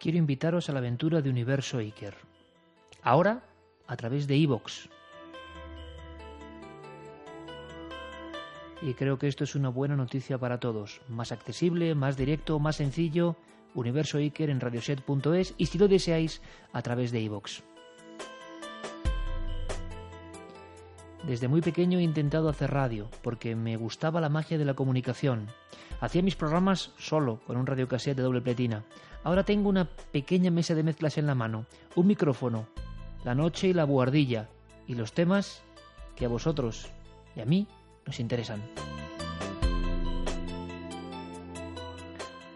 Quiero invitaros a la aventura de Universo Iker. Ahora, a través de Evox. Y creo que esto es una buena noticia para todos. Más accesible, más directo, más sencillo. Universo Iker en radioset.es y si lo deseáis, a través de Evox. Desde muy pequeño he intentado hacer radio porque me gustaba la magia de la comunicación. Hacía mis programas solo, con un radiocassette de doble platina. Ahora tengo una pequeña mesa de mezclas en la mano, un micrófono, la noche y la buhardilla, y los temas que a vosotros y a mí nos interesan.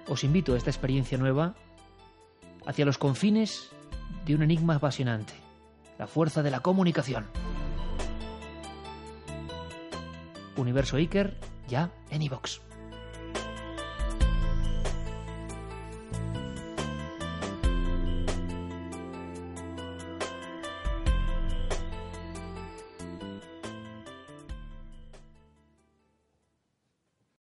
Os invito a esta experiencia nueva hacia los confines de un enigma apasionante, la fuerza de la comunicación. Universo Iker, ya en iVox.